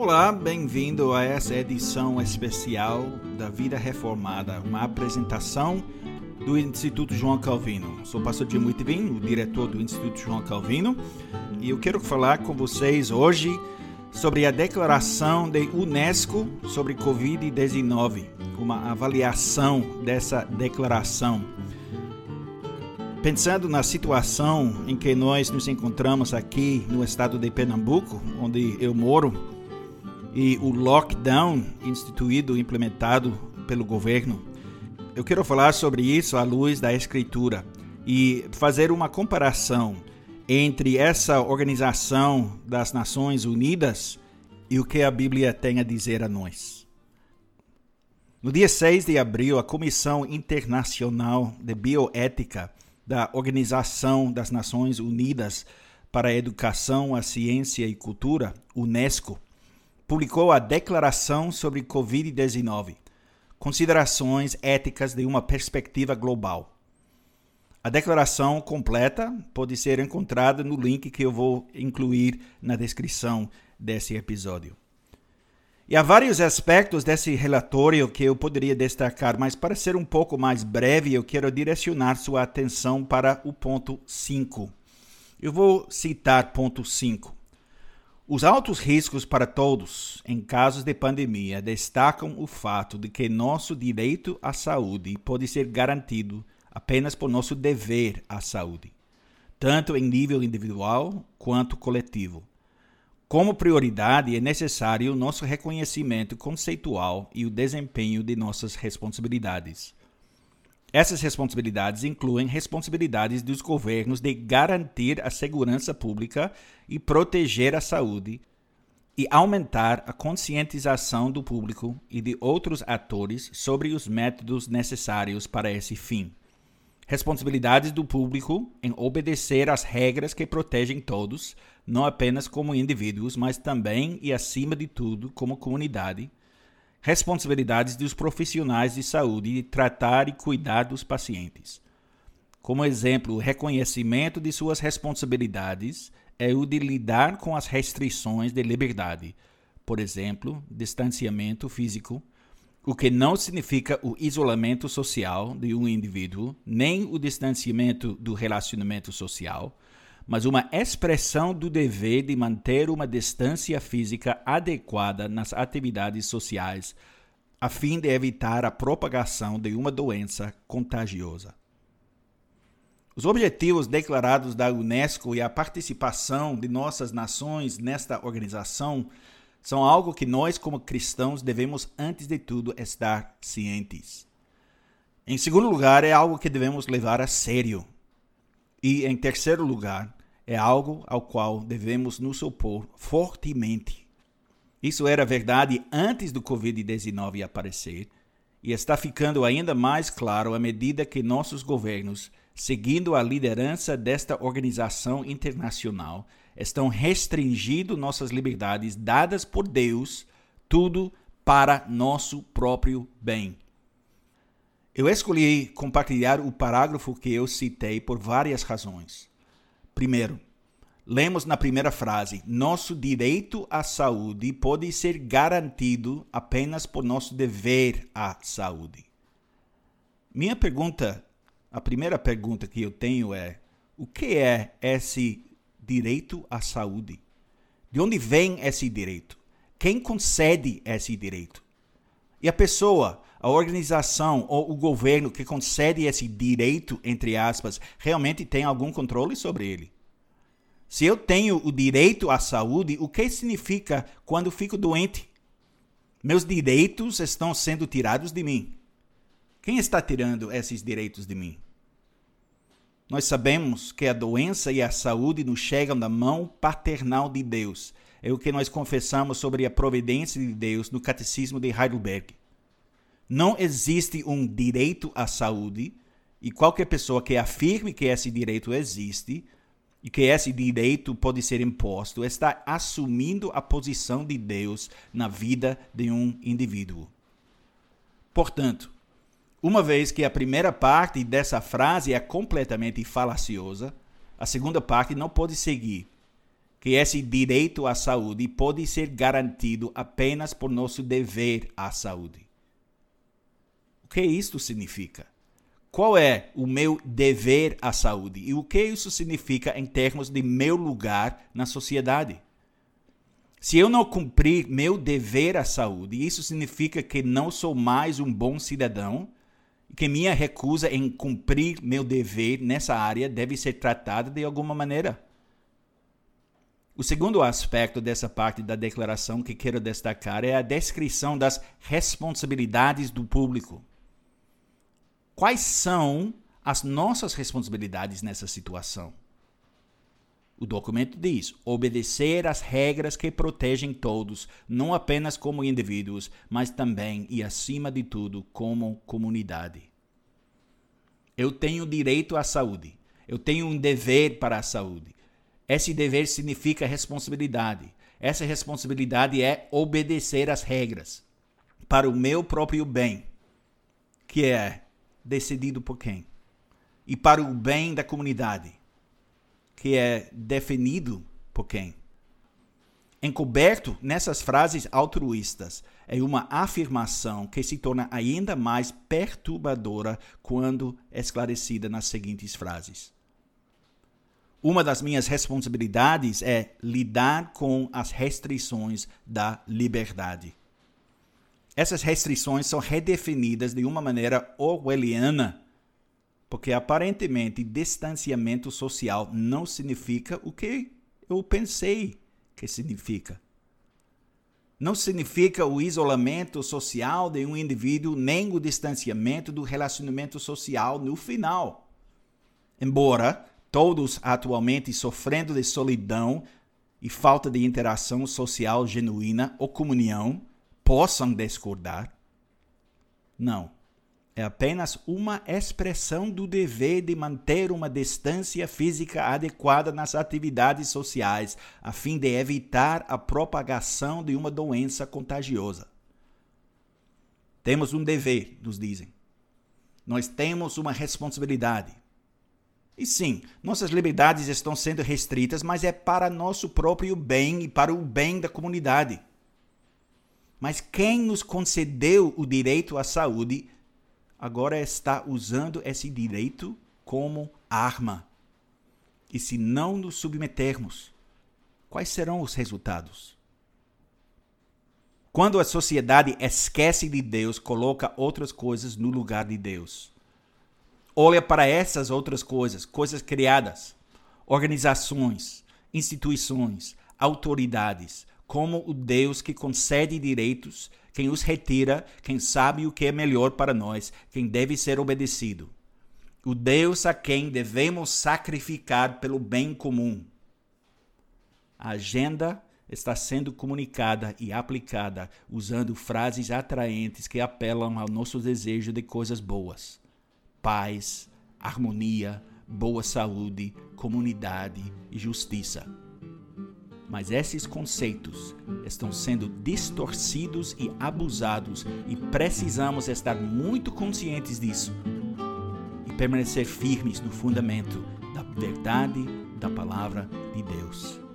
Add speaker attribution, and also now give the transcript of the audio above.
Speaker 1: Olá, bem-vindo a essa edição especial da Vida Reformada, uma apresentação do Instituto João Calvino. Sou o pastor Jim Witvin, o diretor do Instituto João Calvino, e eu quero falar com vocês hoje sobre a declaração da Unesco sobre Covid-19, uma avaliação dessa declaração. Pensando na situação em que nós nos encontramos aqui no estado de Pernambuco, onde eu moro, e o lockdown instituído, implementado pelo governo, eu quero falar sobre isso à luz da Escritura e fazer uma comparação entre essa organização das Nações Unidas e o que a Bíblia tem a dizer a nós. No dia 6 de abril, a Comissão Internacional de Bioética da Organização das Nações Unidas para a Educação, a Ciência e Cultura, UNESCO, publicou a Declaração sobre Covid-19, Considerações Éticas de uma Perspectiva Global. A declaração completa pode ser encontrada no link que eu vou incluir na descrição desse episódio. E há vários aspectos desse relatório que eu poderia destacar, mas para ser um pouco mais breve, eu quero direcionar sua atenção para o ponto 5. Eu vou citar ponto 5. Os altos riscos para todos em casos de pandemia destacam o fato de que nosso direito à saúde pode ser garantido apenas por nosso dever à saúde, tanto em nível individual quanto coletivo. Como prioridade, é necessário o nosso reconhecimento conceitual e o desempenho de nossas responsabilidades. Essas responsabilidades incluem responsabilidades dos governos de garantir a segurança pública e proteger a saúde, e aumentar a conscientização do público e de outros atores sobre os métodos necessários para esse fim responsabilidades do público em obedecer às regras que protegem todos, não apenas como indivíduos, mas também e acima de tudo como comunidade. Responsabilidades dos profissionais de saúde de tratar e cuidar dos pacientes. Como exemplo, o reconhecimento de suas responsabilidades é o de lidar com as restrições de liberdade, por exemplo, distanciamento físico, o que não significa o isolamento social de um indivíduo, nem o distanciamento do relacionamento social, mas uma expressão do dever de manter uma distância física adequada nas atividades sociais, a fim de evitar a propagação de uma doença contagiosa. Os objetivos declarados da Unesco e a participação de nossas nações nesta organização são algo que nós, como cristãos, devemos, antes de tudo, estar cientes. Em segundo lugar, é algo que devemos levar a sério. E, em terceiro lugar, é algo ao qual devemos nos opor fortemente. Isso era verdade antes do Covid-19 aparecer e está ficando ainda mais claro à medida que nossos governos, seguindo a liderança desta organização internacional, estão restringindo nossas liberdades dadas por Deus, tudo para nosso próprio bem. Eu escolhi compartilhar o parágrafo que eu citei por várias razões. Primeiro, lemos na primeira frase: Nosso direito à saúde pode ser garantido apenas por nosso dever à saúde. Minha pergunta, a primeira pergunta que eu tenho é: o que é esse direito à saúde. De onde vem esse direito? Quem concede esse direito? E a pessoa, a organização ou o governo que concede esse direito, entre aspas, realmente tem algum controle sobre ele? Se eu tenho o direito à saúde, o que significa quando fico doente? Meus direitos estão sendo tirados de mim. Quem está tirando esses direitos de mim? Nós sabemos que a doença e a saúde nos chegam da mão paternal de Deus. É o que nós confessamos sobre a providência de Deus no Catecismo de Heidelberg. Não existe um direito à saúde, e qualquer pessoa que afirme que esse direito existe e que esse direito pode ser imposto está assumindo a posição de Deus na vida de um indivíduo. Portanto, uma vez que a primeira parte dessa frase é completamente falaciosa, a segunda parte não pode seguir. que esse direito à saúde pode ser garantido apenas por nosso dever à saúde. Que isto significa? Qual é o meu dever à saúde e o que isso significa em termos de meu lugar na sociedade? Se eu não cumprir meu dever à saúde, isso significa que não sou mais um bom cidadão que minha recusa em cumprir meu dever nessa área deve ser tratada de alguma maneira. O segundo aspecto dessa parte da declaração que quero destacar é a descrição das responsabilidades do público. Quais são as nossas responsabilidades nessa situação? O documento diz: obedecer às regras que protegem todos, não apenas como indivíduos, mas também e acima de tudo como comunidade. Eu tenho direito à saúde. Eu tenho um dever para a saúde. Esse dever significa responsabilidade. Essa responsabilidade é obedecer às regras para o meu próprio bem, que é decidido por quem? E para o bem da comunidade que é definido por quem? Encoberto nessas frases altruístas é uma afirmação que se torna ainda mais perturbadora quando esclarecida nas seguintes frases. Uma das minhas responsabilidades é lidar com as restrições da liberdade. Essas restrições são redefinidas de uma maneira orwelliana porque aparentemente distanciamento social não significa o que eu pensei que significa. Não significa o isolamento social de um indivíduo, nem o distanciamento do relacionamento social no final. Embora todos atualmente sofrendo de solidão e falta de interação social genuína ou comunhão possam discordar, não é apenas uma expressão do dever de manter uma distância física adequada nas atividades sociais, a fim de evitar a propagação de uma doença contagiosa. Temos um dever, nos dizem. Nós temos uma responsabilidade. E sim, nossas liberdades estão sendo restritas, mas é para nosso próprio bem e para o bem da comunidade. Mas quem nos concedeu o direito à saúde agora está usando esse direito como arma. E se não nos submetermos, quais serão os resultados? Quando a sociedade esquece de Deus, coloca outras coisas no lugar de Deus. Olha para essas outras coisas, coisas criadas, organizações, instituições, autoridades, como o Deus que concede direitos quem os retira, quem sabe o que é melhor para nós, quem deve ser obedecido. O Deus a quem devemos sacrificar pelo bem comum. A agenda está sendo comunicada e aplicada usando frases atraentes que apelam ao nosso desejo de coisas boas: paz, harmonia, boa saúde, comunidade e justiça. Mas esses conceitos estão sendo distorcidos e abusados e precisamos estar muito conscientes disso e permanecer firmes no fundamento da verdade da palavra de Deus.